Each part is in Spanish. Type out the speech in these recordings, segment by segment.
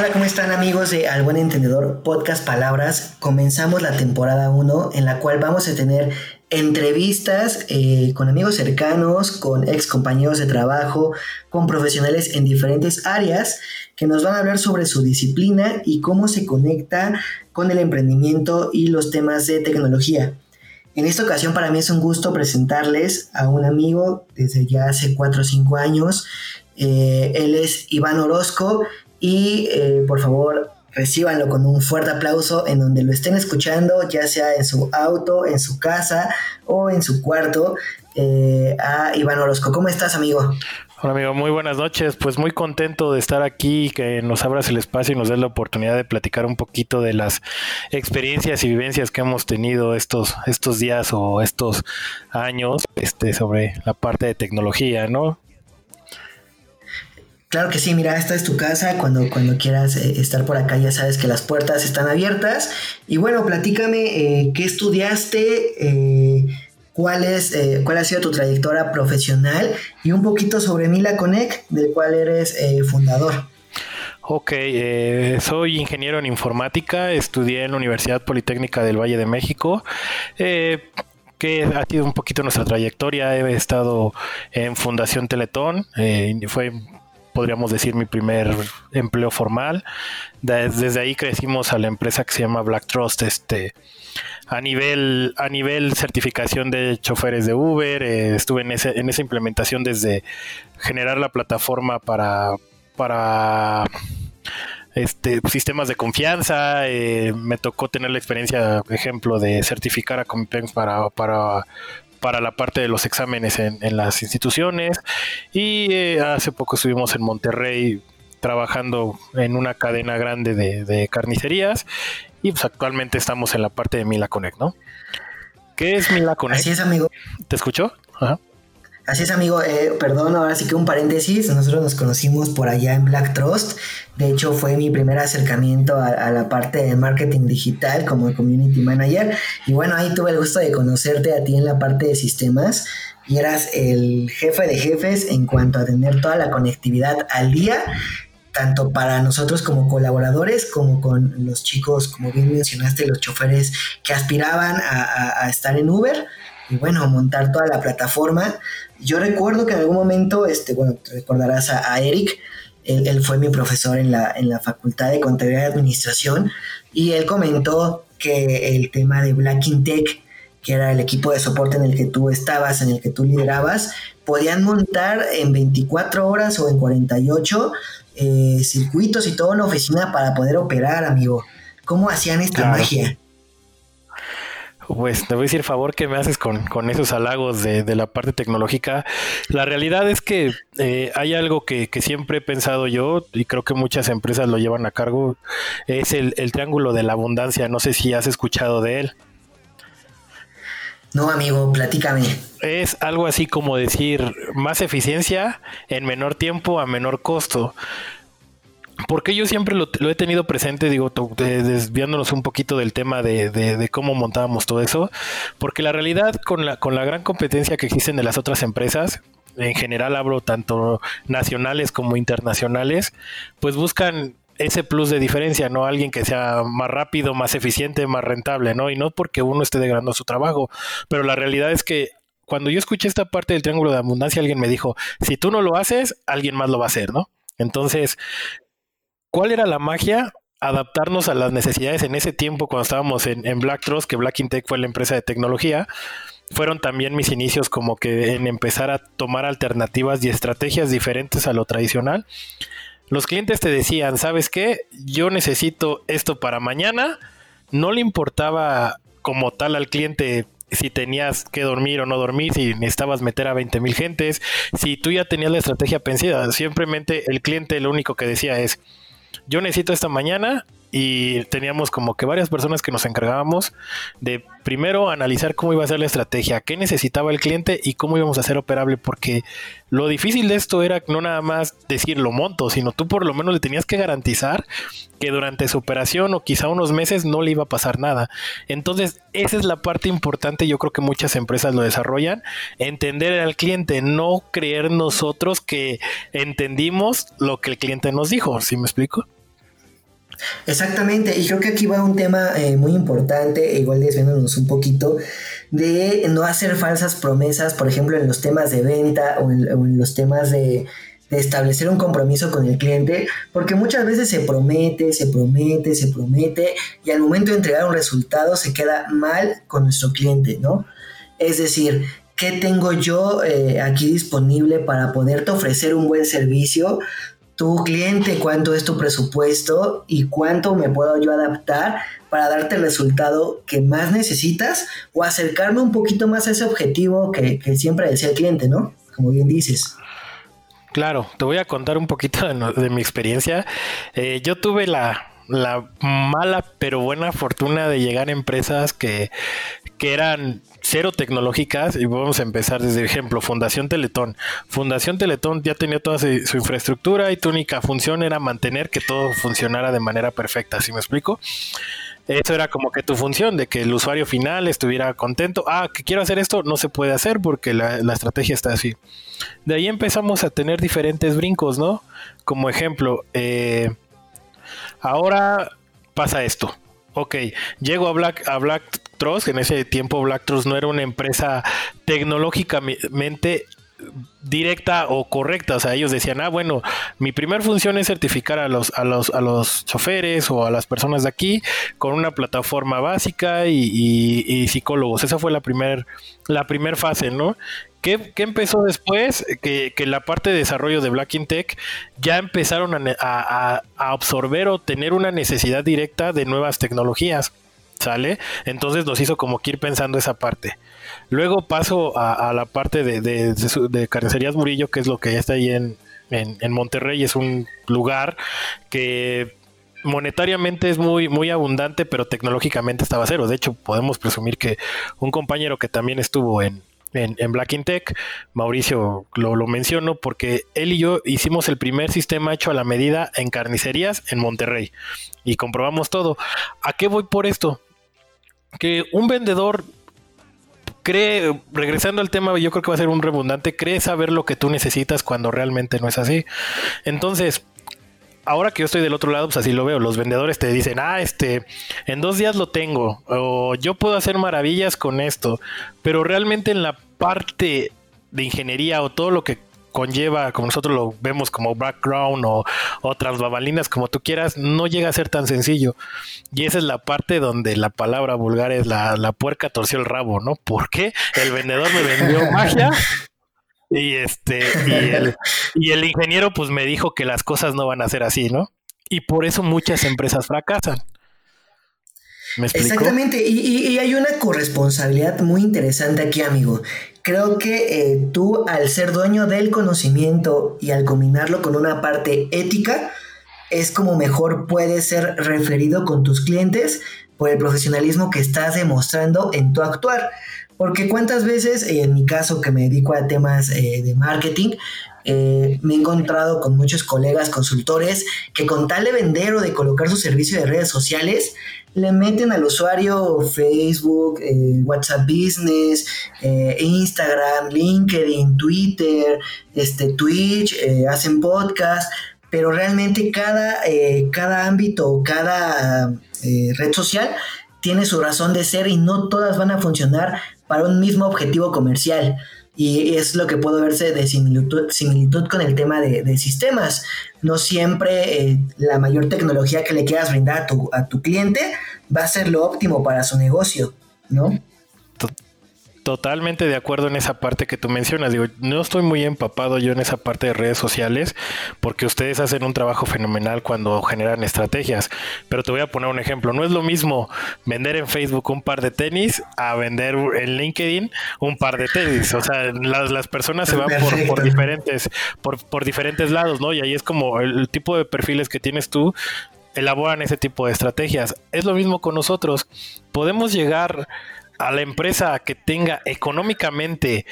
Hola, ¿cómo están amigos de Al Buen Entendedor Podcast Palabras? Comenzamos la temporada 1 en la cual vamos a tener entrevistas eh, con amigos cercanos, con ex compañeros de trabajo, con profesionales en diferentes áreas que nos van a hablar sobre su disciplina y cómo se conecta con el emprendimiento y los temas de tecnología. En esta ocasión para mí es un gusto presentarles a un amigo desde ya hace 4 o 5 años. Eh, él es Iván Orozco y eh, por favor recíbanlo con un fuerte aplauso en donde lo estén escuchando, ya sea en su auto, en su casa o en su cuarto. Eh, a Iván Orozco, ¿cómo estás, amigo? Hola amigo, muy buenas noches. Pues muy contento de estar aquí, que nos abras el espacio y nos des la oportunidad de platicar un poquito de las experiencias y vivencias que hemos tenido estos, estos días o estos años este, sobre la parte de tecnología, ¿no? Claro que sí, mira, esta es tu casa, cuando, cuando quieras eh, estar por acá ya sabes que las puertas están abiertas. Y bueno, platícame eh, qué estudiaste, eh, cuál, es, cuál ha sido tu trayectoria profesional y un poquito sobre Mila Connect, del cual eres fundador. Ok, soy ingeniero en informática, estudié en la Universidad Politécnica del Valle de México que ha sido un poquito nuestra trayectoria. He estado en Fundación Teletón, fue podríamos decir, mi primer empleo formal. Desde ahí crecimos a la empresa que se llama Black Trust, este, a nivel, a nivel certificación de choferes de Uber, eh, estuve en, ese, en esa implementación desde generar la plataforma para, para este, sistemas de confianza. Eh, me tocó tener la experiencia, ejemplo, de certificar a Competenz para, para para la parte de los exámenes en, las instituciones. Y eh, hace poco estuvimos en Monterrey trabajando en una cadena grande de, carnicerías y pues actualmente estamos en la parte de Mila Connect, ¿no? ¿Qué es Mila Connect? Así es, amigo. ¿Te escuchó? Ajá. Así es, amigo. Eh, perdón, ahora sí que un paréntesis. Nosotros nos conocimos por allá en Black Trust. De hecho, fue mi primer acercamiento a, la parte de marketing digital como community manager. Y bueno, ahí tuve el gusto de conocerte a ti en la parte de sistemas. Y eras el jefe de jefes en cuanto a tener toda la conectividad al día tanto para nosotros como colaboradores, como con los chicos, como bien mencionaste, los choferes que aspiraban a, a estar en Uber y bueno, montar toda la plataforma. Yo recuerdo que en algún momento, este, bueno, te recordarás a, Eric, él, fue mi profesor en la, en la Facultad de Contabilidad y Administración, y él comentó que el tema de Black Tech, que era el equipo de soporte en el que tú estabas, en el que tú liderabas, podían montar en 24 horas o en 48 eh, circuitos y toda una oficina para poder operar, amigo. ¿Cómo hacían esta magia? Pues te voy a decir favor que me haces con, esos halagos de, la parte tecnológica. La realidad es que eh, hay algo que, siempre he pensado yo y creo que muchas empresas lo llevan a cargo, es el, triángulo de la abundancia. No sé si has escuchado de él. No, amigo, platícame. Es algo así como decir más eficiencia en menor tiempo a menor costo porque yo siempre lo, he tenido presente, digo, desviándonos un poquito del tema de, cómo montábamos todo eso, porque la realidad con la, con la gran competencia que existen de las otras empresas, en general hablo tanto nacionales como internacionales, pues buscan ese plus de diferencia, ¿no? Alguien que sea más rápido, más eficiente, más rentable, ¿no? Y no porque uno esté degradando su trabajo, pero la realidad es que cuando yo escuché esta parte del triángulo de abundancia, alguien me dijo, si tú no lo haces, alguien más lo va a hacer, ¿no? Entonces, ¿Cuál era la magia? Adaptarnos a las necesidades en ese tiempo cuando estábamos en, Black Trust, que Black Intech fue la empresa de tecnología. Fueron también mis inicios como que en empezar a tomar alternativas y estrategias diferentes a lo tradicional. Los clientes te decían, ¿sabes qué? Yo necesito esto para mañana. No le importaba como tal al cliente si tenías que dormir o no dormir, si necesitabas meter a 20 mil gentes, si tú ya tenías la estrategia pensada. Simplemente el cliente lo único que decía es, yo necesito esta mañana y teníamos como que varias personas que nos encargábamos de primero analizar cómo iba a ser la estrategia, qué necesitaba el cliente y cómo íbamos a hacer operable, porque lo difícil de esto era no nada más decir lo monto, sino tú por lo menos le tenías que garantizar que durante su operación o quizá unos meses no le iba a pasar nada. Entonces, esa es la parte importante, yo creo que muchas empresas lo desarrollan, entender al cliente, no creer nosotros que entendimos lo que el cliente nos dijo, ¿sí me explico? Exactamente, y creo que aquí va un tema eh, muy importante, igual desviándonos un poquito, de no hacer falsas promesas, por ejemplo, en los temas de venta o en, los temas de, de, establecer un compromiso con el cliente, porque muchas veces se promete, se promete, se promete, y al momento de entregar un resultado se queda mal con nuestro cliente, ¿no? Es decir, ¿qué tengo yo eh, aquí disponible para poderte ofrecer un buen servicio? Tu cliente, cuánto es tu presupuesto y cuánto me puedo yo adaptar para darte el resultado que más necesitas o acercarme un poquito más a ese objetivo que, siempre decía el cliente, ¿no? Como bien dices. Claro, te voy a contar un poquito de, mi experiencia. Eh, yo tuve la, la mala pero buena fortuna de llegar a empresas que, que eran cero tecnológicas y vamos a empezar desde ejemplo Fundación Teletón. Fundación Teletón ya tenía toda su, infraestructura y tu única función era mantener que todo funcionara de manera perfecta, ¿sí me explico? Eso era como que tu función, de que el usuario final estuviera contento. Ah, que quiero hacer esto, no se puede hacer porque la, la estrategia está así. De ahí empezamos a tener diferentes brincos, ¿no? Como ejemplo, eh, ahora pasa esto. Ok, llego a Black, a Black Trust, en ese tiempo Black Trust no era una empresa tecnológicamente directa o correcta. O sea, ellos decían, ah, bueno, mi primer función es certificar a los, a los, a los choferes o a las personas de aquí con una plataforma básica y, psicólogos. Esa fue la primera la primer fase, ¿no? ¿Qué, empezó después? Que, la parte de desarrollo de Black Tech ya empezaron a, absorber o tener una necesidad directa de nuevas tecnologías. ¿Sale? Entonces nos hizo como que ir pensando esa parte. Luego paso a, la parte de, Carnicerías Murillo, que es lo que ya está ahí en, Monterrey. Es un lugar que monetariamente es muy, abundante, pero tecnológicamente estaba cero. De hecho, podemos presumir que un compañero que también estuvo en, en, Black in Tech. Mauricio lo, lo, menciono porque él y yo hicimos el primer sistema hecho a la medida en carnicerías en Monterrey y comprobamos todo. ¿A qué voy por esto? Que un vendedor cree, regresando al tema, yo creo que va a ser un redundante, cree saber lo que tú necesitas cuando realmente no es así. Entonces, ahora que yo estoy del otro lado, pues así lo veo. Los vendedores te dicen, ah, este, en dos días lo tengo, o yo puedo hacer maravillas con esto, pero realmente en la parte de ingeniería o todo lo que conlleva, como nosotros lo vemos como background o otras babalinas, como tú quieras, no llega a ser tan sencillo. Y esa es la parte donde la palabra vulgar es la, la puerca torció el rabo, ¿no? Porque el vendedor me vendió magia y este, y el, y el ingeniero pues me dijo que las cosas no van a ser así, ¿no? Y por eso muchas empresas fracasan. ¿Me Exactamente, y, hay una corresponsabilidad muy interesante aquí, amigo. Creo que eh, tú, al ser dueño del conocimiento y al combinarlo con una parte ética, es como mejor puedes ser referido con tus clientes por el profesionalismo que estás demostrando en tu actuar. Porque cuántas veces, en mi caso que me dedico a temas eh, de marketing, eh, me he encontrado con muchos colegas consultores que con tal de vender o de colocar su servicio de redes sociales, le meten al usuario Facebook, eh, WhatsApp Business, Instagram, LinkedIn, Twitter, este, Twitch, hacen podcast, pero realmente cada, cada ámbito, cada red social tiene su razón de ser y no todas van a funcionar para un mismo objetivo comercial. Y es lo que puedo verse de similitud, con el tema de, sistemas. No siempre eh, la mayor tecnología que le quieras brindar a tu, a tu cliente va a ser lo óptimo para su negocio, ¿no? Totalmente de acuerdo en esa parte que tú mencionas. Digo, no estoy muy empapado yo en esa parte de redes sociales porque ustedes hacen un trabajo fenomenal cuando generan estrategias. Pero te voy a poner un ejemplo. No es lo mismo vender en Facebook un par de tenis a vender en LinkedIn un par de tenis. O sea, las, personas se van por, diferentes, por, por diferentes lados, ¿no? Y ahí es como el tipo de perfiles que tienes tú elaboran ese tipo de estrategias. Es lo mismo con nosotros. Podemos llegar a la empresa que tenga económicamente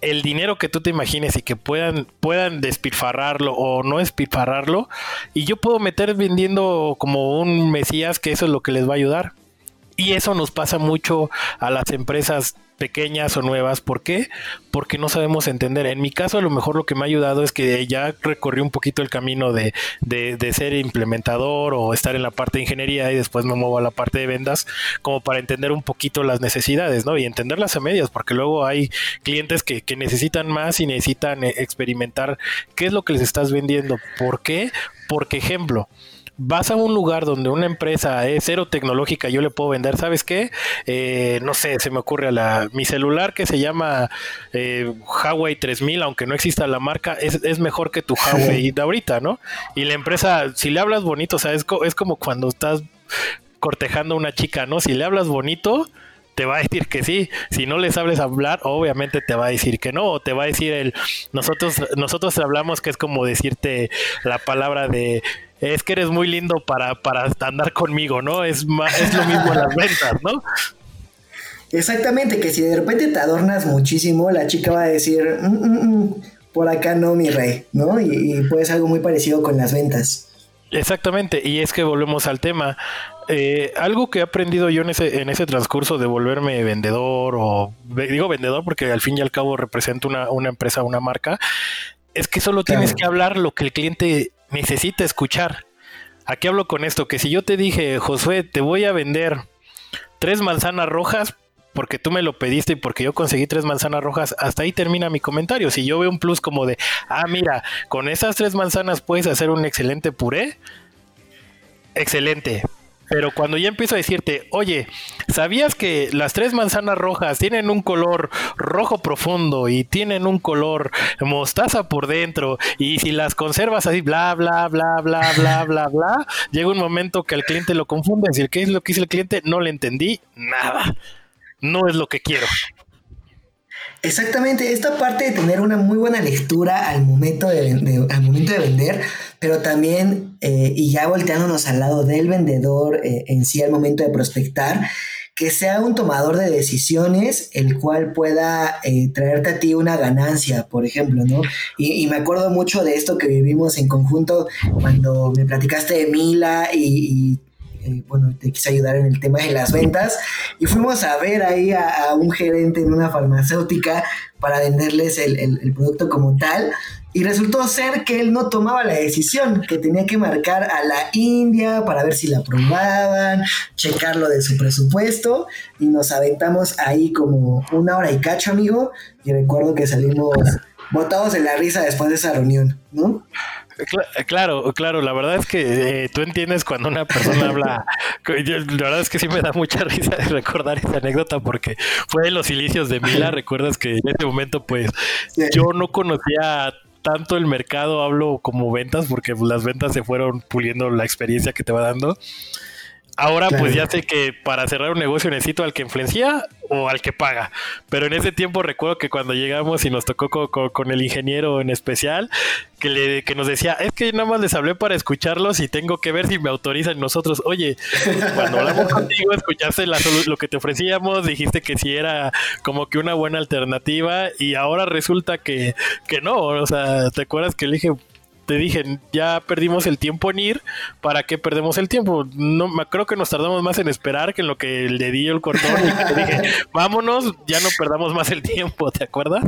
el dinero que tú te imagines y que puedan, puedan despilfarrarlo o no despilfarrarlo, y yo puedo meter vendiendo como un Mesías que eso es lo que les va a ayudar. Y eso nos pasa mucho a las empresas pequeñas o nuevas. ¿Por qué? Porque no sabemos entender. En mi caso, a lo mejor lo que me ha ayudado es que ya recorrí un poquito el camino de, de, ser implementador o estar en la parte de ingeniería y después me muevo a la parte de ventas, como para entender un poquito las necesidades, ¿no? Y entenderlas a medias, porque luego hay clientes que, que necesitan más y necesitan eh, experimentar qué es lo que les estás vendiendo. ¿Por qué? Porque, ejemplo, vas a un lugar donde una empresa es cero tecnológica, yo le puedo vender, ¿sabes qué? Eh, no sé, se me ocurre a la, mi celular que se llama eh, Huawei 3000, aunque no exista la marca, es, mejor que tu Huawei de ahorita, ¿no? Y la empresa, si le hablas bonito, o sea, es, es como cuando estás cortejando a una chica, ¿no? Si le hablas bonito, te va a decir que sí. Si no les hables hablar, obviamente te va a decir que no. O te va a decir el nosotros, nosotros hablamos que es como decirte la palabra de es que eres muy lindo para, para andar conmigo, ¿no? Es, es lo mismo en las ventas, ¿no? Exactamente, que si de repente te adornas muchísimo, la chica va a decir, mm, mm, mm, por acá no, mi rey, ¿no? Y, y puede ser algo muy parecido con las ventas. Exactamente, y es que volvemos al tema. Eh, algo que he aprendido yo en ese, en ese transcurso de volverme vendedor, o digo vendedor porque al fin y al cabo represento una, una empresa, una marca, es que solo tienes que hablar lo que el cliente necesita escuchar. Aquí hablo con esto, que si yo te dije, Josué, te voy a vender tres manzanas rojas porque tú me lo pediste y porque yo conseguí tres manzanas rojas, hasta ahí termina mi comentario. Si yo veo un plus como de, ah, mira, con esas tres manzanas puedes hacer un excelente puré, excelente, pero cuando ya empiezo a decirte, oye, ¿sabías que las tres manzanas rojas tienen un color rojo profundo y tienen un color mostaza por dentro? Y si las conservas así, bla, bla, bla, bla, bla, bla, bla, llega un momento que al cliente lo confunde. Decir, ¿qué es lo que dice el cliente? No le entendí nada. No es lo que quiero. Exactamente, esta parte de tener una muy buena lectura al momento de, al momento de vender, pero también, eh, y ya volteándonos al lado del vendedor eh, en sí al momento de prospectar, que sea un tomador de decisiones, el cual pueda eh, traerte a ti una ganancia, por ejemplo, ¿no? Y, me acuerdo mucho de esto que vivimos en conjunto cuando me platicaste de Mila y eh, bueno, te quise ayudar en el tema de las ventas. Y fuimos a ver ahí a, un gerente en una farmacéutica para venderles el, producto como tal. Y resultó ser que él no tomaba la decisión, que tenía que marcar a la India para ver si la aprobaban, checarlo de su presupuesto. Y nos aventamos ahí como una hora y cacho, amigo, y recuerdo que salimos botados de la risa después de esa reunión, ¿no? Claro, claro, la verdad es que eh, tú entiendes cuando una persona habla, la verdad es que sí me da mucha risa recordar esa anécdota porque fue en los inicios de Mila, recuerdas que en ese momento pues yo no conocía tanto el mercado, hablo como ventas porque las ventas se fueron puliendo la experiencia que te va dando. Ahora pues ya sé que para cerrar un negocio necesito al que influencia o al que paga. Pero en ese tiempo recuerdo que cuando llegamos y nos tocó con, el ingeniero en especial, que, le, que nos decía, es que nada más les hablé para escucharlos y tengo que ver si me autorizan nosotros. Oye, cuando hablamos contigo, escuchaste lo que te ofrecíamos, dijiste que sí era como que una buena alternativa y ahora resulta que, que no. O sea, ¿te acuerdas que le dije, te dije, ya perdimos el tiempo en ir, ¿para qué perdemos el tiempo? No, creo que nos tardamos más en esperar que en lo que le di el cordón y te dije, vámonos, ya no perdamos más el tiempo, ¿te acuerdas?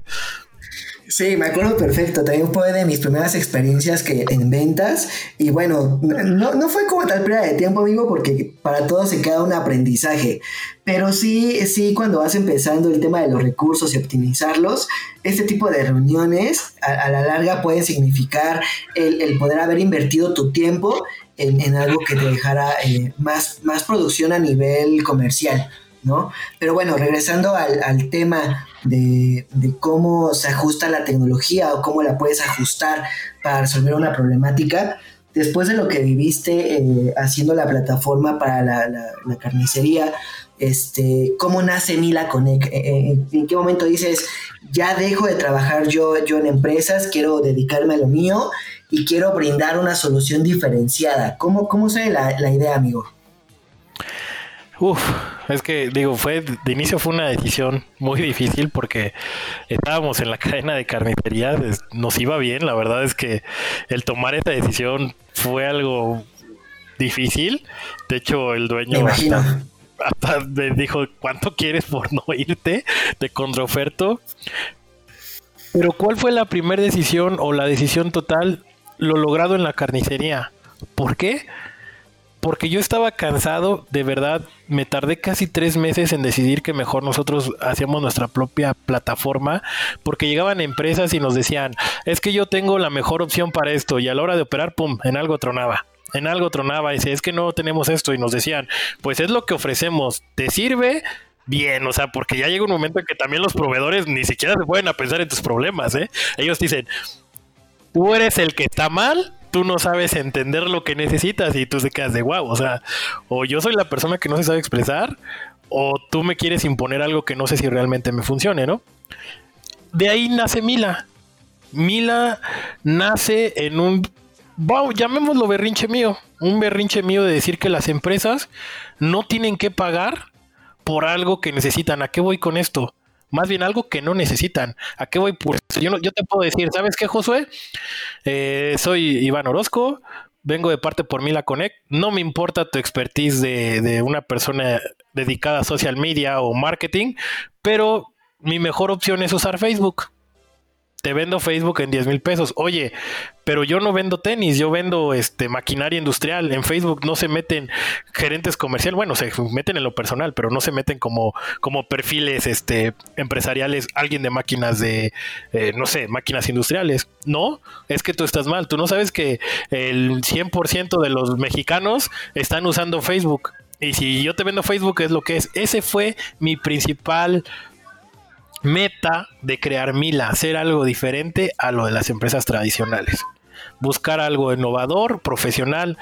Sí, me acuerdo perfecto. También fue de mis primeras experiencias que en ventas. Y bueno, no, no fue como tal pérdida de tiempo, amigo, porque para todos se queda un aprendizaje. Pero sí, sí, cuando vas empezando el tema de los recursos y optimizarlos, este tipo de reuniones a, la larga pueden significar el, poder haber invertido tu tiempo en, algo que te dejara eh, más, más producción a nivel comercial. ¿no? Pero bueno, regresando al, tema de, cómo se ajusta la tecnología o cómo la puedes ajustar para resolver una problemática, después de lo que viviste eh, haciendo la plataforma para la, carnicería, este, ¿cómo nace Mila Connect? Eh, eh, ¿En qué momento dices, ya dejo de trabajar yo, yo en empresas, quiero dedicarme a lo mío y quiero brindar una solución diferenciada? ¿Cómo, cómo sale la, la idea, amigo? Uf, es que digo, fue de inicio fue una decisión muy difícil porque estábamos en la cadena de carnicería, nos iba bien, la verdad es que el tomar esa decisión fue algo difícil. De hecho, el dueño hasta me dijo, ¿cuánto quieres por no irte de contraoferto? Pero ¿cuál fue la primera decisión o la decisión total? Lo logrado en la carnicería. ¿Por qué? Porque yo estaba cansado, de verdad, me tardé casi tres meses en decidir que mejor nosotros hacíamos nuestra propia plataforma, porque llegaban empresas y nos decían, es que yo tengo la mejor opción para esto, y a la hora de operar, ¡pum!, en algo tronaba en algo tronaba y dice, es que no tenemos esto y nos decían, pues es lo que ofrecemos, ¿te sirve? Bien, o sea, porque ya llega un momento en que también los proveedores ni siquiera se pueden a pensar en tus problemas, ¿eh? Ellos dicen, tú eres el que está mal, tú no sabes entender lo que necesitas y tú se quedas de guau, o sea, o yo soy la persona que no se sabe expresar, o tú me quieres imponer algo que no sé si realmente me funcione, ¿no? De ahí nace Mila. Mila nace en un wow, llamémoslo berrinche mío, un berrinche mío de decir que las empresas no tienen que pagar por algo que necesitan. ¿A qué voy con esto? Más bien algo que no necesitan. ¿A qué voy por Yo, yo te puedo decir, ¿sabes qué, Josué? Eh, soy Iván Orozco, vengo de parte por Mila Connect. No me importa tu expertise de, de una persona dedicada a social media o marketing, pero mi mejor opción es usar Facebook te vendo Facebook en 10 mil pesos. Oye, pero yo no vendo tenis, yo vendo este maquinaria industrial. En Facebook no se meten gerentes comerciales, bueno, se meten en lo personal, pero no se meten como, como perfiles este, empresariales, alguien de máquinas de, eh, no sé, máquinas industriales. No, es que tú estás mal. Tú no sabes que el 100% de los mexicanos están usando Facebook. Y si yo te vendo Facebook es lo que es. Ese fue mi principal meta de crear Mila, hacer algo diferente a lo de las empresas tradicionales. Buscar algo innovador, profesional,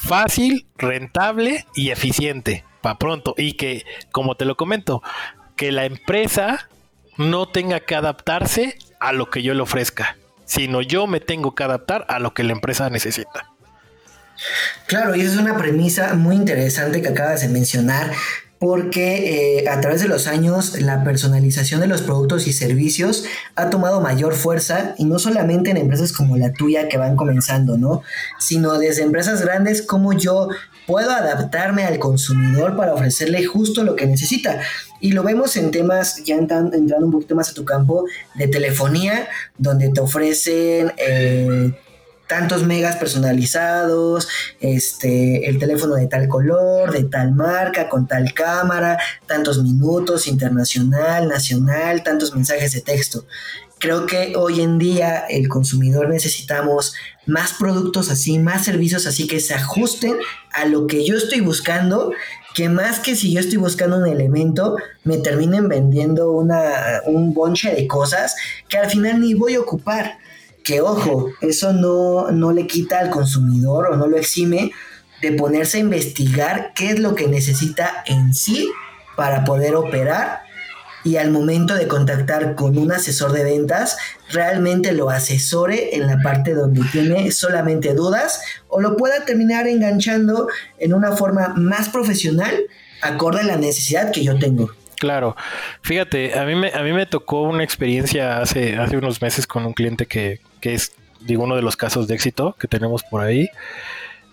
fácil, rentable y eficiente para pronto. Y que, como te lo comento, que la empresa no tenga que adaptarse a lo que yo le ofrezca, sino yo me tengo que adaptar a lo que la empresa necesita. Claro, y es una premisa muy interesante que acabas de mencionar, porque eh, a través de los años la personalización de los productos y servicios ha tomado mayor fuerza y no solamente en empresas como la tuya que van comenzando, ¿no? Sino desde empresas grandes como yo puedo adaptarme al consumidor para ofrecerle justo lo que necesita. Y lo vemos en temas, ya entrando, un poquito más a tu campo, de telefonía, donde te ofrecen... Eh, tantos megas personalizados, este, el teléfono de tal color, de tal marca, con tal cámara, tantos minutos, internacional, nacional, tantos mensajes de texto. Creo que hoy en día el consumidor necesitamos más productos así, más servicios así que se ajusten a lo que yo estoy buscando, que más que si yo estoy buscando un elemento, me terminen vendiendo una, un bonche de cosas que al final ni voy a ocupar que ojo, eso no, no le quita al consumidor o no lo exime de ponerse a investigar qué es lo que necesita en sí para poder operar y al momento de contactar con un asesor de ventas, realmente lo asesore en la parte donde tiene solamente dudas o lo pueda terminar enganchando en una forma más profesional acorde a la necesidad que yo tengo. Claro, fíjate, a mí me, a mí me tocó una experiencia hace, hace unos meses con un cliente que, que es, digo, uno de los casos de éxito que tenemos por ahí.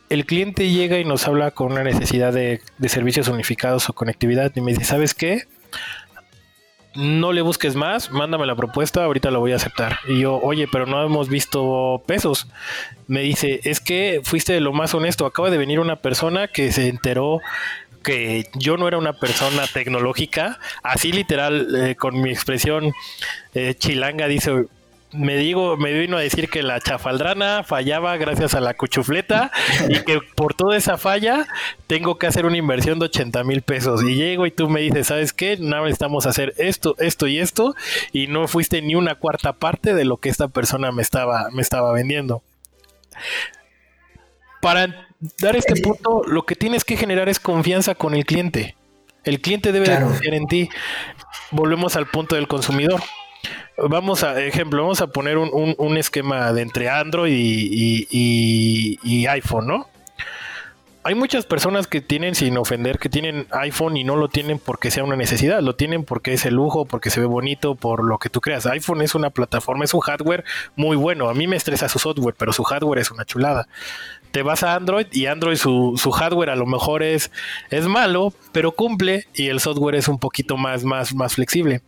El cliente llega y nos habla con una necesidad de, de servicios unificados o conectividad y me dice, ¿sabes qué? no le busques más, mándame la propuesta, ahorita la voy a aceptar. Y yo, oye, pero no hemos visto pesos. Me dice, es que fuiste lo más honesto, acaba de venir una persona que se enteró que yo no era una persona tecnológica, así literal, eh, con mi expresión eh, chilanga, dice, me digo, me vino a decir que la chafaldrana fallaba gracias a la cuchufleta y que por toda esa falla tengo que hacer una inversión de 80 mil pesos. Y llego y tú me dices, ¿sabes qué? No necesitamos hacer esto, esto y esto. Y no fuiste ni una cuarta parte de lo que esta persona me estaba, me estaba vendiendo. Para dar este punto, lo que tienes que generar es confianza con el cliente. El cliente debe confiar en ti. Volvemos al punto del consumidor. Vamos a, ejemplo, vamos a poner un, esquema de entre Android y, iPhone, ¿no? Hay muchas personas que tienen, sin ofender, que tienen iPhone y no lo tienen porque sea una necesidad, lo tienen porque es el lujo, porque se ve bonito, por lo que tú creas. iPhone es una plataforma, es un hardware muy bueno. A mí me estresa su software, pero su hardware es una chulada te vas a Android y Android su, su hardware a lo mejor es, es malo, pero cumple y el software es un poquito más, más, más flexible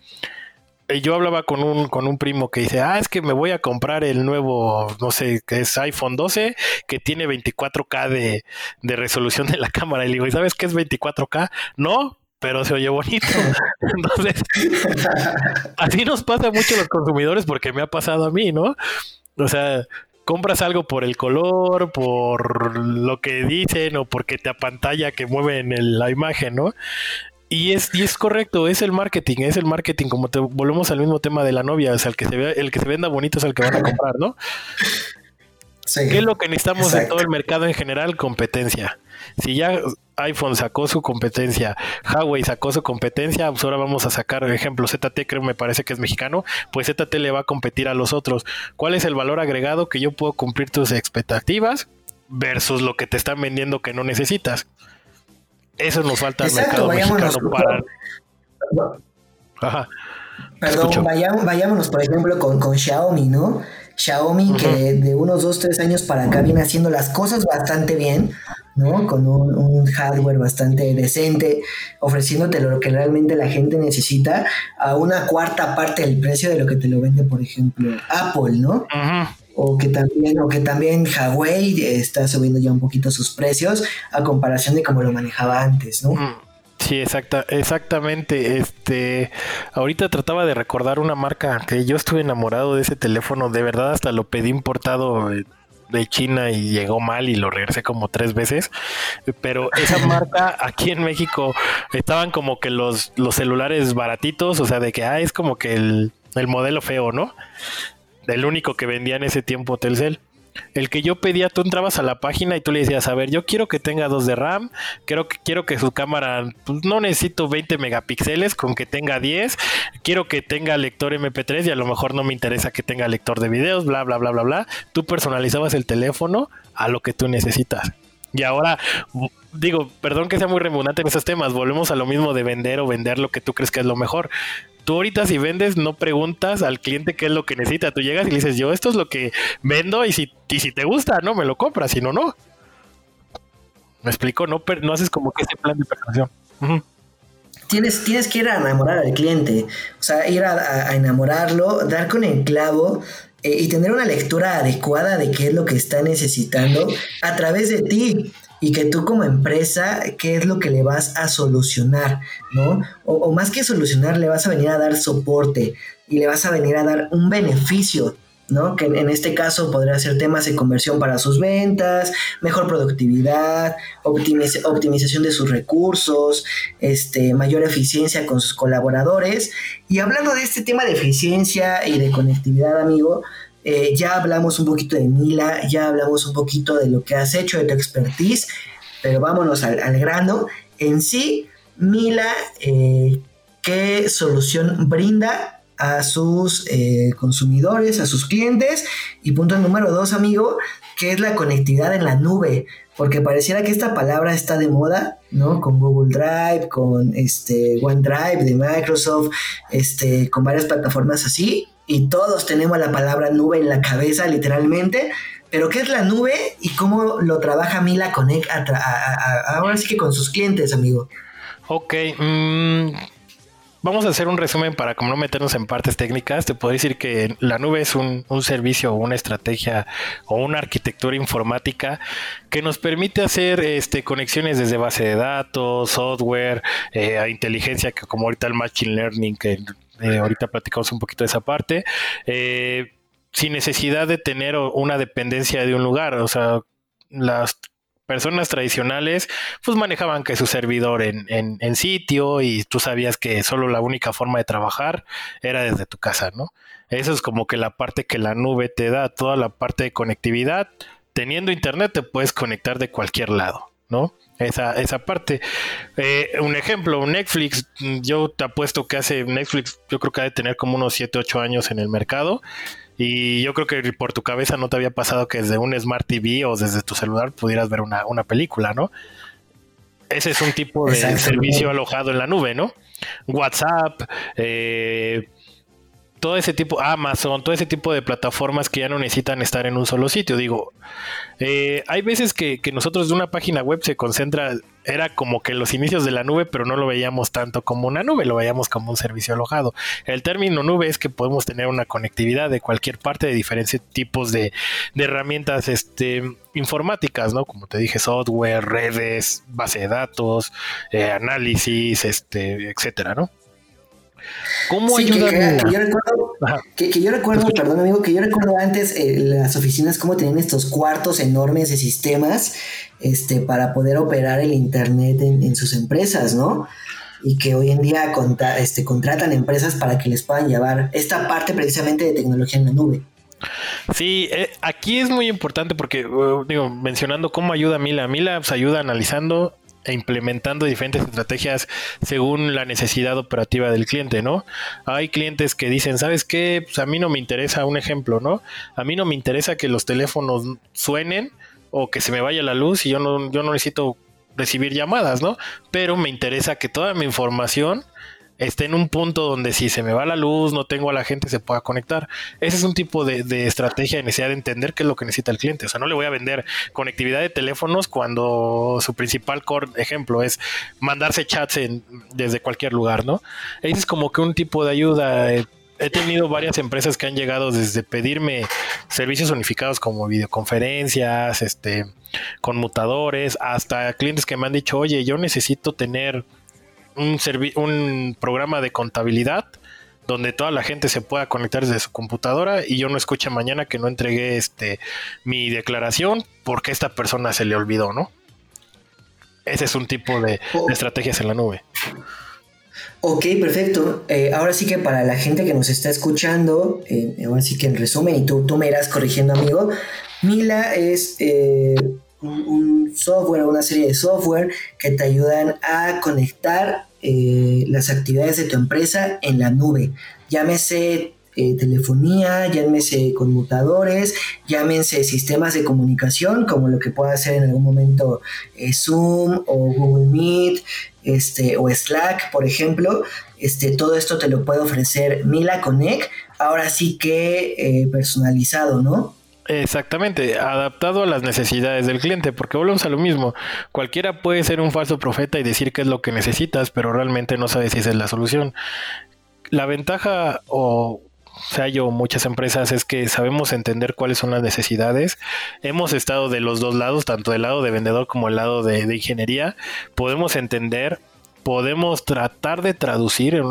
yo hablaba con un, con un primo que dice, ah, es que me voy a comprar el nuevo, no sé, que es iPhone 12, que tiene 24K de, de resolución de la cámara. Y le digo, ¿y sabes qué es 24K? No, pero se oye bonito. Entonces, así nos pasa mucho a los consumidores porque me ha pasado a mí, ¿no? O sea, compras algo por el color, por lo que dicen o porque te apantalla que mueven la imagen, ¿no? Y es, y es correcto, es el marketing, es el marketing, como te volvemos al mismo tema de la novia, o sea, el que se ve, el que se venda bonito es el que van a comprar, ¿no? ¿Qué es lo que necesitamos en todo el mercado en general? Competencia. Si ya iPhone sacó su competencia, Huawei sacó su competencia, pues ahora vamos a sacar, por ejemplo, ZT, creo me parece que es mexicano, pues ZT le va a competir a los otros. ¿Cuál es el valor agregado que yo puedo cumplir tus expectativas versus lo que te están vendiendo que no necesitas? Eso nos falta al mercado mexicano para. Ajá. Perdón, vayámonos, por ejemplo, con, con Xiaomi, ¿no? Xiaomi, que de unos 2, 3 años para acá viene haciendo las cosas bastante bien, ¿no? Con un, hardware bastante decente, ofreciéndote lo que realmente la gente necesita a una cuarta parte del precio de lo que te lo vende, por ejemplo, Apple, ¿no? Ajá o que también o que también Huawei está subiendo ya un poquito sus precios a comparación de cómo lo manejaba antes, ¿no? Mm, sí, exacta, exactamente. Este, ahorita trataba de recordar una marca que yo estuve enamorado de ese teléfono, de verdad hasta lo pedí importado de China y llegó mal y lo regresé como tres veces. Pero esa marca aquí en México estaban como que los, los celulares baratitos, o sea, de que ah, es como que el, el modelo feo, ¿no? El único que vendía en ese tiempo Telcel. El que yo pedía, tú entrabas a la página y tú le decías, a ver, yo quiero que tenga 2 de RAM, quiero que, quiero que su cámara, pues no necesito 20 megapíxeles, con que tenga 10, quiero que tenga lector MP3 y a lo mejor no me interesa que tenga lector de videos, bla, bla, bla, bla, bla. Tú personalizabas el teléfono a lo que tú necesitas. Y ahora, digo, perdón que sea muy redundante en esos temas, volvemos a lo mismo de vender o vender lo que tú crees que es lo mejor tú ahorita si vendes no preguntas al cliente qué es lo que necesita. Tú llegas y le dices, yo esto es lo que vendo y si, si te gusta, no, me lo compras, si no, no. Me explico, no, no haces como que ese plan de persuasión. Tienes, tienes que ir a enamorar al cliente, o sea, ir a, enamorarlo, dar con el clavo eh, y tener una lectura adecuada de qué es lo que está necesitando a través de ti y que tú como empresa, qué es lo que le vas a solucionar, ¿no? O, más que solucionar, le vas a venir a dar soporte y le vas a venir a dar un beneficio, ¿no? Que en este caso podría ser temas de conversión para sus ventas, mejor productividad, optimización de sus recursos, este, mayor eficiencia con sus colaboradores. Y hablando de este tema de eficiencia y de conectividad, amigo, eh, ya hablamos un poquito de Mila, ya hablamos un poquito de lo que has hecho, de tu expertise, pero vámonos al, grano. En sí, Mila, eh, ¿qué solución brinda a sus eh, consumidores, a sus clientes? Y punto número dos, amigo, ¿qué es la conectividad en la nube? Porque pareciera que esta palabra está de moda, ¿no? Con Google Drive, con este OneDrive de Microsoft, este, con varias plataformas así, y todos tenemos la palabra nube en la cabeza, literalmente. Pero ¿qué es la nube y cómo lo trabaja Mila Connect ahora sí que con sus clientes, amigo? Ok, mm, vamos a hacer un resumen para como no meternos en partes técnicas. Te puedo decir que la nube es un, servicio o una estrategia o una arquitectura informática que nos permite hacer este, conexiones desde base de datos, software, eh, a inteligencia, que como ahorita el Machine Learning, que eh, ahorita platicamos un poquito de esa parte. Eh, sin necesidad de tener una dependencia de un lugar. O sea, las personas tradicionales pues manejaban que su servidor en, en, sitio y tú sabías que solo la única forma de trabajar era desde tu casa, ¿no? Eso es como que la parte que la nube te da, toda la parte de conectividad. Teniendo internet te puedes conectar de cualquier lado, ¿no? esa, esa parte. Eh, un ejemplo, Netflix, yo te apuesto que hace Netflix, yo creo que ha de tener como unos 7, 8 años en el mercado. Y yo creo que por tu cabeza no te había pasado que desde un Smart TV o desde tu celular pudieras ver una, película, ¿no? Ese es un tipo de servicio alojado en la nube, ¿no? WhatsApp, eh, todo ese tipo, Amazon, todo ese tipo de plataformas que ya no necesitan estar en un solo sitio. Digo, eh, hay veces que, nosotros de una página web se concentra, era como que los inicios de la nube, pero no lo veíamos tanto como una nube, lo veíamos como un servicio alojado. El término nube es que podemos tener una conectividad de cualquier parte de diferentes tipos de, herramientas este, informáticas, ¿no? Como te dije, software, redes, base de datos, eh, análisis, este, etcétera, ¿no? ¿Cómo ayuda? Que, yo recuerdo, que, yo recuerdo perdón amigo, que yo recuerdo antes eh, las oficinas cómo tenían estos cuartos enormes de sistemas este, para poder operar el Internet en, sus empresas, ¿no? Y que hoy en día este, contratan empresas para que les puedan llevar esta parte precisamente de tecnología en la nube. Sí, eh, aquí es muy importante porque, uh, digo, mencionando cómo ayuda Mila. Mila pues, ayuda analizando e implementando diferentes estrategias según la necesidad operativa del cliente, ¿no? Hay clientes que dicen, ¿sabes qué? Pues a mí no me interesa, un ejemplo, ¿no? A mí no me interesa que los teléfonos suenen o que se me vaya la luz y yo no, yo no necesito recibir llamadas, ¿no? Pero me interesa que toda mi información esté en un punto donde si se me va la luz, no tengo a la gente, se pueda conectar. Ese es un tipo de, estrategia de necesidad de entender qué es lo que necesita el cliente. O sea, no le voy a vender conectividad de teléfonos cuando su principal ejemplo es mandarse chats desde cualquier lugar, ¿no? Ese es como que un tipo de ayuda. He tenido varias empresas que han llegado desde pedirme servicios unificados como videoconferencias, este, conmutadores, hasta clientes que me han dicho, oye, yo necesito tener un, un programa de contabilidad donde toda la gente se pueda conectar desde su computadora y yo no escuche mañana que no entregué este mi declaración porque esta persona se le olvidó, ¿no? Ese es un tipo de, oh. estrategias en la nube. Ok, perfecto. Eh, ahora sí que para la gente que nos está escuchando, eh, ahora sí que en resumen, y tú, tú me irás corrigiendo, amigo, Mila es eh, un, software una serie de software que te ayudan a conectar eh, las actividades de tu empresa en la nube. Llámese eh, telefonía, llámese conmutadores, llámense sistemas de comunicación, como lo que pueda hacer en algún momento eh, Zoom o Google Meet, este, o Slack, por ejemplo. Este, todo esto te lo puede ofrecer Mila Connect, ahora sí que personalizado, ¿no? Exactamente, adaptado a las necesidades del cliente, porque volvemos a lo mismo. Cualquiera puede ser un falso profeta y decir qué es lo que necesitas, pero realmente no sabe si esa es la solución. La ventaja, o sea, yo, muchas empresas, es que sabemos entender cuáles son las necesidades. Hemos estado de los dos lados, tanto del lado de vendedor como del lado de, de ingeniería. Podemos entender, podemos tratar de traducir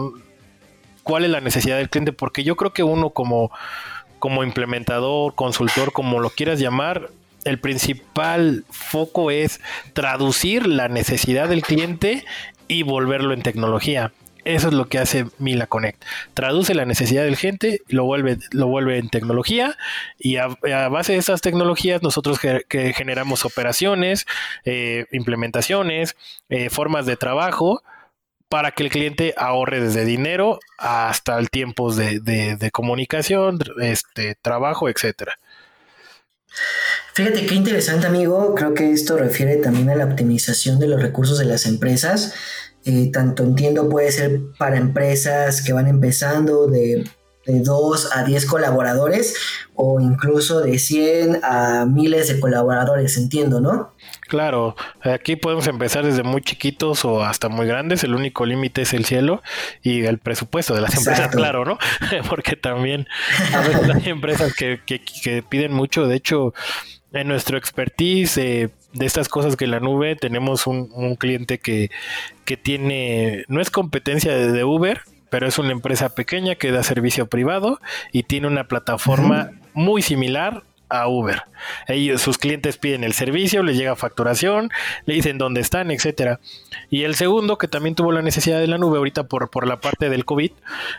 cuál es la necesidad del cliente, porque yo creo que uno como como implementador, consultor, como lo quieras llamar, el principal foco es traducir la necesidad del cliente y volverlo en tecnología. Eso es lo que hace Mila Connect. Traduce la necesidad del cliente, lo vuelve, lo vuelve en tecnología y a, base de esas tecnologías nosotros que generamos operaciones, eh, implementaciones, eh, formas de trabajo para que el cliente ahorre desde dinero hasta el tiempo de, comunicación, este, trabajo, etcétera. Fíjate qué interesante, amigo. Creo que esto refiere también a la optimización de los recursos de las empresas. Eh, tanto entiendo puede ser para empresas que van empezando de, de 2 a 10 colaboradores o incluso de 100 a miles de colaboradores, entiendo, ¿no? Claro, aquí podemos empezar desde muy chiquitos o hasta muy grandes, el único límite es el cielo y el presupuesto de las empresas, claro, ¿no? Porque también hay empresas que, piden mucho, de hecho, en nuestro expertise eh, de estas cosas que la nube tenemos un, cliente que, que, tiene, no es competencia de, Uber, pero es una empresa pequeña que da servicio privado y tiene una plataforma muy similar a Uber. Ellos, sus clientes piden el servicio, les llega facturación, le dicen dónde están, etcétera. Y el segundo, que también tuvo la necesidad de la nube ahorita por, por la parte del COVID,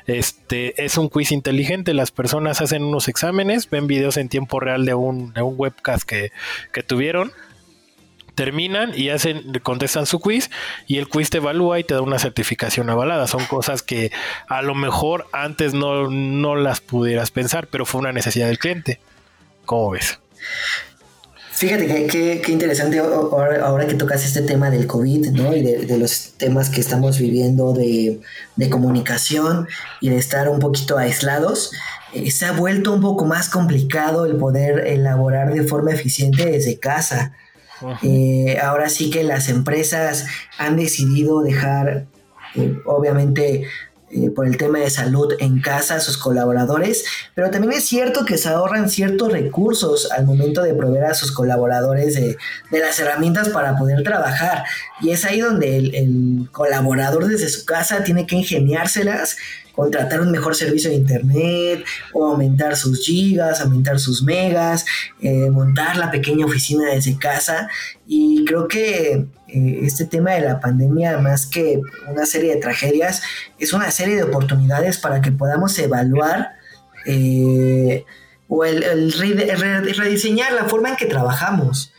este, es un quiz inteligente. Las personas hacen unos exámenes, ven videos en tiempo real de un, de un webcast que, que tuvieron terminan y hacen, contestan su quiz y el quiz te evalúa y te da una certificación avalada. Son cosas que a lo mejor antes no, no las pudieras pensar, pero fue una necesidad del cliente. ¿Cómo ves? Fíjate que, qué interesante ahora, que tocas este tema del COVID, ¿no? Y de, los temas que estamos viviendo de, comunicación y de estar un poquito aislados. Eh, se ha vuelto un poco más complicado el poder elaborar de forma eficiente desde casa. Eh, ahora sí que las empresas han decidido dejar, eh, obviamente, eh, por el tema de salud en casa a sus colaboradores, pero también es cierto que se ahorran ciertos recursos al momento de proveer a sus colaboradores de, las herramientas para poder trabajar. Y es ahí donde el, colaborador desde su casa tiene que ingeniárselas contratar un mejor servicio de internet o aumentar sus gigas, aumentar sus megas, eh, montar la pequeña oficina desde casa. Y creo que eh, este tema de la pandemia, más que una serie de tragedias, es una serie de oportunidades para que podamos evaluar eh, o el, rediseñar la forma en que trabajamos.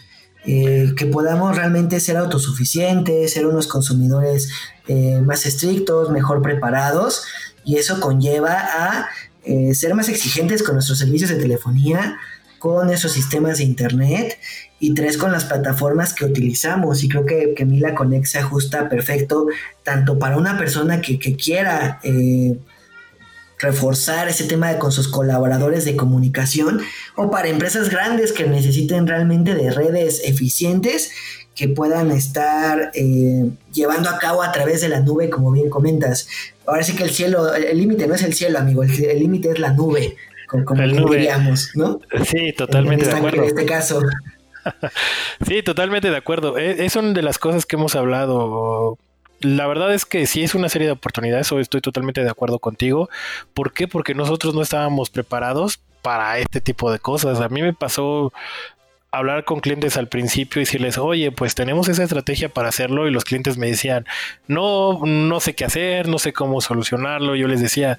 Eh, que podamos realmente ser autosuficientes, ser unos consumidores más estrictos, mejor preparados, y eso conlleva a ser más exigentes con nuestros servicios de telefonía, con esos sistemas de internet y tres con las plataformas que utilizamos. Y creo que, que Mila Connect se ajusta perfecto tanto para una persona que, quiera eh, reforzar ese tema de, con sus colaboradores de comunicación o para empresas grandes que necesiten realmente de redes eficientes que puedan estar eh, llevando a cabo a través de la nube, como bien comentas. Ahora sí que el cielo, el límite no es el cielo, amigo, el límite es la nube como el diríamos, ¿no? Sí, totalmente de acuerdo. En este caso. sí, totalmente de acuerdo. Es, es, una de las cosas que hemos hablado. La verdad es que sí es una serie de oportunidades, hoy estoy totalmente de acuerdo contigo. ¿Por qué? Porque nosotros no estábamos preparados para este tipo de cosas. A mí me pasó hablar con clientes al principio y decirles, oye, pues tenemos esa estrategia para hacerlo y los clientes me decían, no, no sé qué hacer, no sé cómo solucionarlo. Yo les decía,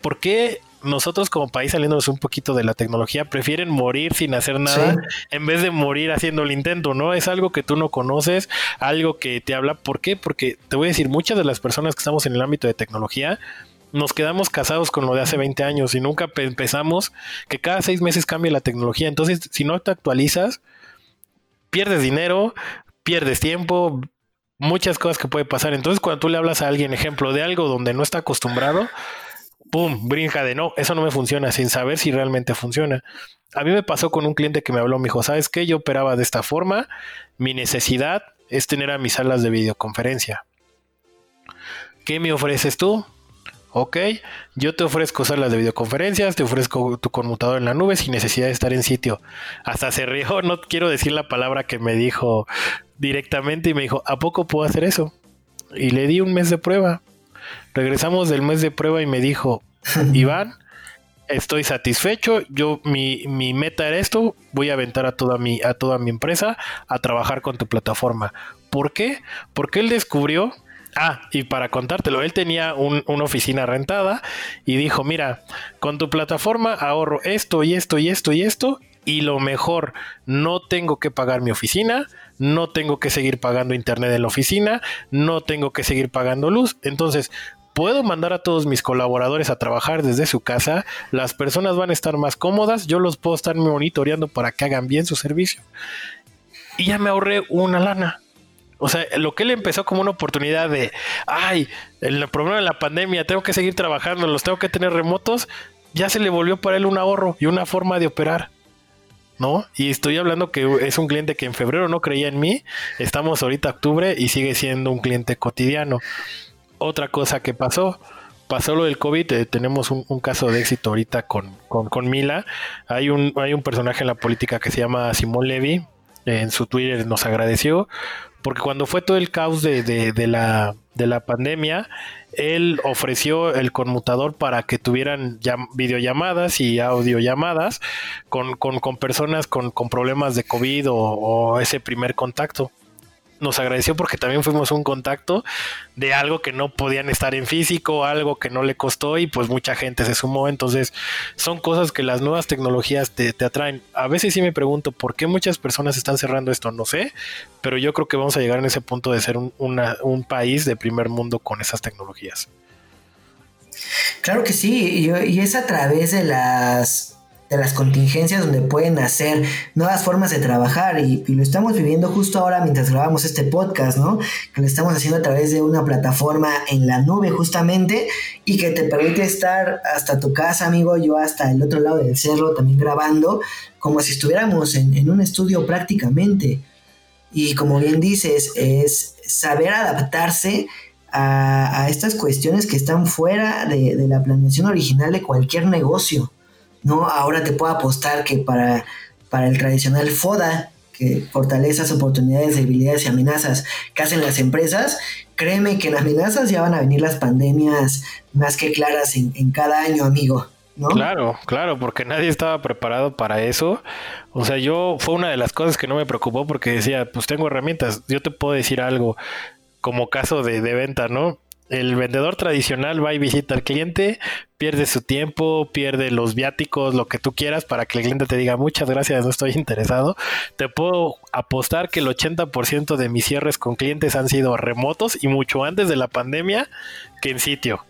¿por qué nosotros como país saliéndonos un poquito de la tecnología prefieren morir sin hacer nada en vez de morir haciendo el intento, ¿no? Es algo que tú no conoces, algo que te habla. ¿Por qué? Porque te voy a decir, muchas de las personas que estamos en el ámbito de tecnología nos quedamos casados con lo de hace 20 años y nunca pensamos que cada seis meses cambia la tecnología. Entonces, si no te actualizas, pierdes dinero, pierdes tiempo, muchas cosas que puede pasar. Entonces, cuando tú le hablas a alguien, ejemplo, de algo donde no está acostumbrado, ¡pum! brinca de no, eso no me funciona, sin saber si realmente funciona. A mí me pasó con un cliente que me habló, me dijo, ¿sabes qué? Yo operaba de esta forma, mi necesidad es tener a mis salas de videoconferencia. ¿Qué me ofreces tú? Ok, yo te ofrezco salas de videoconferencias, te ofrezco tu conmutador en la nube sin necesidad de estar en sitio. Hasta se rió, no quiero decir la palabra que me dijo directamente y me dijo, ¿a poco puedo hacer eso? Y le di un mes de prueba. Regresamos del mes de prueba y me dijo, Iván, estoy satisfecho, yo mi, mi, meta era esto, voy a aventar a toda mi, a toda mi empresa a trabajar con tu plataforma. ¿Por qué? Porque él descubrió, ah, y para contártelo, él tenía una oficina rentada y dijo, mira, con tu plataforma ahorro esto y esto y esto y esto, y lo mejor, no tengo que pagar mi oficina, no tengo que seguir pagando internet en la oficina, no tengo que seguir pagando luz. Entonces, puedo mandar a todos mis colaboradores a trabajar desde su casa, las personas van a estar más cómodas, yo los puedo estar monitoreando para que hagan bien su servicio. Y ya me ahorré una lana. O sea, lo que él empezó como una oportunidad de, ay, el problema de la pandemia, tengo que seguir trabajando, los tengo que tener remotos, ya se le volvió para él un ahorro y una forma de operar. ¿no? Y estoy hablando que es un cliente que en febrero no creía en mí, estamos ahorita octubre y sigue siendo un cliente cotidiano. Otra cosa que pasó, pasó lo del COVID, eh, tenemos un, caso de éxito ahorita con, con, Mila, hay un, hay un personaje en la política que se llama Simón Levy, en su Twitter nos agradeció, porque cuando fue todo el caos de, de, la, de la pandemia, él ofreció el conmutador para que tuvieran videollamadas y audiollamadas con, con, con personas con, con, problemas de COVID o ese primer contacto nos agradeció porque también fuimos un contacto de algo que no podían estar en físico, algo que no le costó y pues mucha gente se sumó. Entonces son cosas que las nuevas tecnologías te, atraen. A veces sí me pregunto por qué muchas personas están cerrando esto, no sé, pero yo creo que vamos a llegar en ese punto de ser un, un país de primer mundo con esas tecnologías. Claro que sí, y, es a través de las de las contingencias donde pueden hacer nuevas formas de trabajar y, lo estamos viviendo justo ahora mientras grabamos este podcast, ¿no? Que lo estamos haciendo a través de una plataforma en la nube justamente y que te permite estar hasta tu casa, amigo, yo hasta el otro lado del cerro también grabando, como si estuviéramos en, un estudio prácticamente. Y como bien dices, es saber adaptarse a, estas cuestiones que están fuera de la planeación original de cualquier negocio. ¿No? Ahora te puedo apostar que para, para el tradicional FODA, que fortalezas, oportunidades, debilidades y amenazas que hacen las empresas, créeme que en amenazas ya van a venir las pandemias más que claras en, cada año, amigo. Claro, claro, porque nadie estaba preparado para eso. O sea, yo fue una de las cosas que no me preocupó porque decía, pues tengo herramientas, yo te puedo decir algo como caso de, de venta, ¿no? El vendedor tradicional va y visita al cliente, pierde su tiempo, pierde los viáticos, lo que tú quieras para que el cliente te diga muchas gracias, no estoy interesado. Te puedo apostar que el 80% de mis cierres con clientes han sido remotos y mucho antes de la pandemia que en sitio.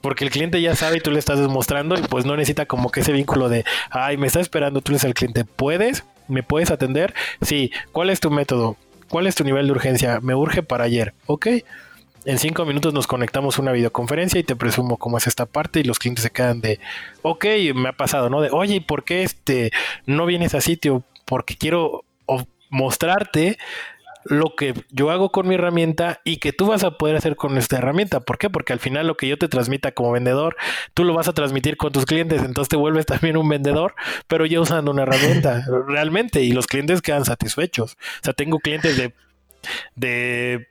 Porque el cliente ya sabe y tú le estás demostrando y pues no necesita como que ese vínculo de, ay, me está esperando, tú eres el cliente, ¿puedes? ¿Me puedes atender? Sí, ¿cuál es tu método? ¿Cuál es tu nivel de urgencia? Me urge para ayer, ¿ok? En cinco minutos nos conectamos a una videoconferencia y te presumo cómo es esta parte y los clientes se quedan de, ok, me ha pasado, ¿no? De, oye, ¿y por qué este, no vienes a sitio? Porque quiero mostrarte lo que yo hago con mi herramienta y que tú vas a poder hacer con esta herramienta. ¿Por qué? Porque al final lo que yo te transmita como vendedor, tú lo vas a transmitir con tus clientes, entonces te vuelves también un vendedor, pero ya usando una herramienta realmente y los clientes quedan satisfechos. O sea, tengo clientes de, de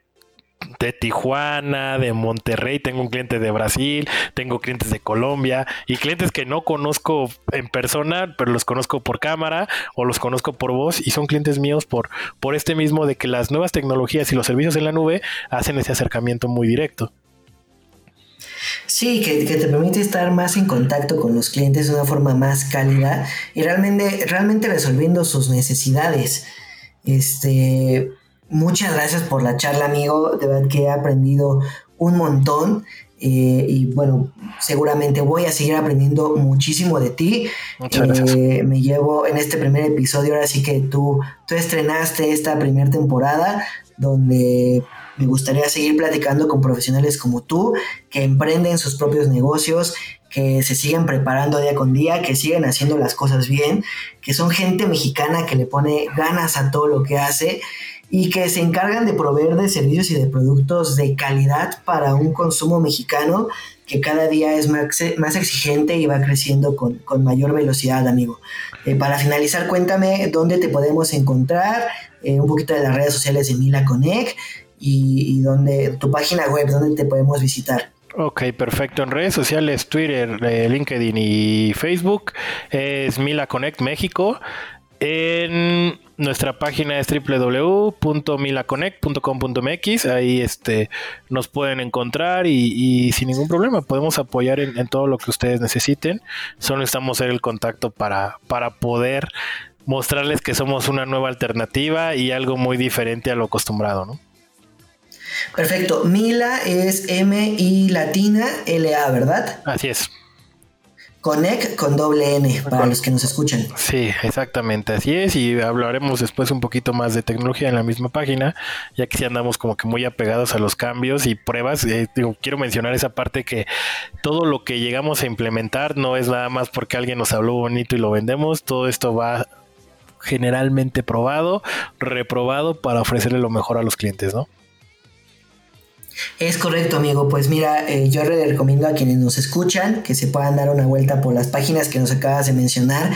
de Tijuana, de Monterrey, tengo un cliente de Brasil, tengo clientes de Colombia y clientes que no conozco en persona, pero los conozco por cámara o los conozco por voz y son clientes míos por, por este mismo de que las nuevas tecnologías y los servicios en la nube hacen ese acercamiento muy directo. Sí, que, que, te permite estar más en contacto con los clientes de una forma más cálida y realmente, realmente resolviendo sus necesidades. Este, Muchas gracias por la charla, amigo. De verdad que he aprendido un montón. Eh, y bueno, seguramente voy a seguir aprendiendo muchísimo de ti. Eh, me llevo en este primer episodio, ahora sí que tú, tú estrenaste esta primera temporada donde me gustaría seguir platicando con profesionales como tú, que emprenden sus propios negocios, que se siguen preparando día con día, que siguen haciendo las cosas bien, que son gente mexicana que le pone ganas a todo lo que hace y que se encargan de proveer de servicios y de productos de calidad para un consumo mexicano que cada día es más, exigente y va creciendo con, mayor velocidad, amigo. Eh, para finalizar, cuéntame dónde te podemos encontrar, eh, un poquito de las redes sociales de Mila Connect y, y tu página web, dónde te podemos visitar. Ok, perfecto. En redes sociales, Twitter, eh, LinkedIn y Facebook es Mila Connect México. Nuestra página es www.milaconnect.com.mx. Ahí este, nos pueden encontrar y, sin ningún problema podemos apoyar en, todo lo que ustedes necesiten. Solo necesitamos hacer el contacto para, para poder mostrarles que somos una nueva alternativa y algo muy diferente a lo acostumbrado, ¿no? Perfecto. Mila es M I latina L A, ¿verdad? Así es. Connect con doble N para los que nos escuchan. Sí, exactamente, así es. Y hablaremos después un poquito más de tecnología en la misma página, ya que si andamos como que muy apegados a los cambios y pruebas. Eh, quiero mencionar esa parte que todo lo que llegamos a implementar no es nada más porque alguien nos habló bonito y lo vendemos. Todo esto va generalmente probado, reprobado para ofrecerle lo mejor a los clientes, ¿no? Es correcto, amigo. Pues mira, eh, yo le recomiendo a quienes nos escuchan que se puedan dar una vuelta por las páginas que nos acabas de mencionar.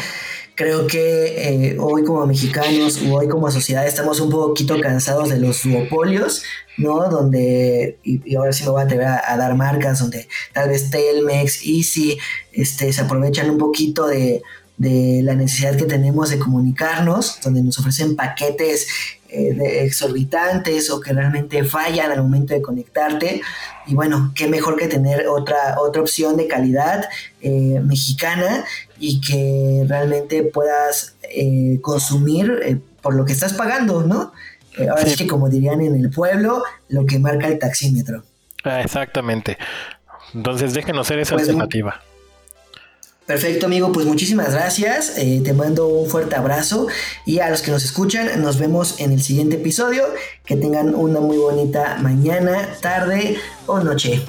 Creo que eh, hoy como mexicanos o hoy como sociedad estamos un poquito cansados de los duopolios, ¿no? Donde, y, ahora sí me voy a atrever a, dar marcas, donde tal vez Telmex, Easy, este, se aprovechan un poquito de, de la necesidad que tenemos de comunicarnos, donde nos ofrecen paquetes eh, exorbitantes o que realmente fallan al momento de conectarte. Y bueno, qué mejor que tener otra, otra opción de calidad eh, mexicana y que realmente puedas eh, consumir por lo que estás pagando, ¿no? ahora es que como dirían en el pueblo, lo que marca el taxímetro. Ah, exactamente. Entonces déjenos ser esa pues, alternativa. Perfecto, amigo. Pues muchísimas gracias. Eh, te mando un fuerte abrazo. Y a los que nos escuchan, nos vemos en el siguiente episodio. Que tengan una muy bonita mañana, tarde o noche.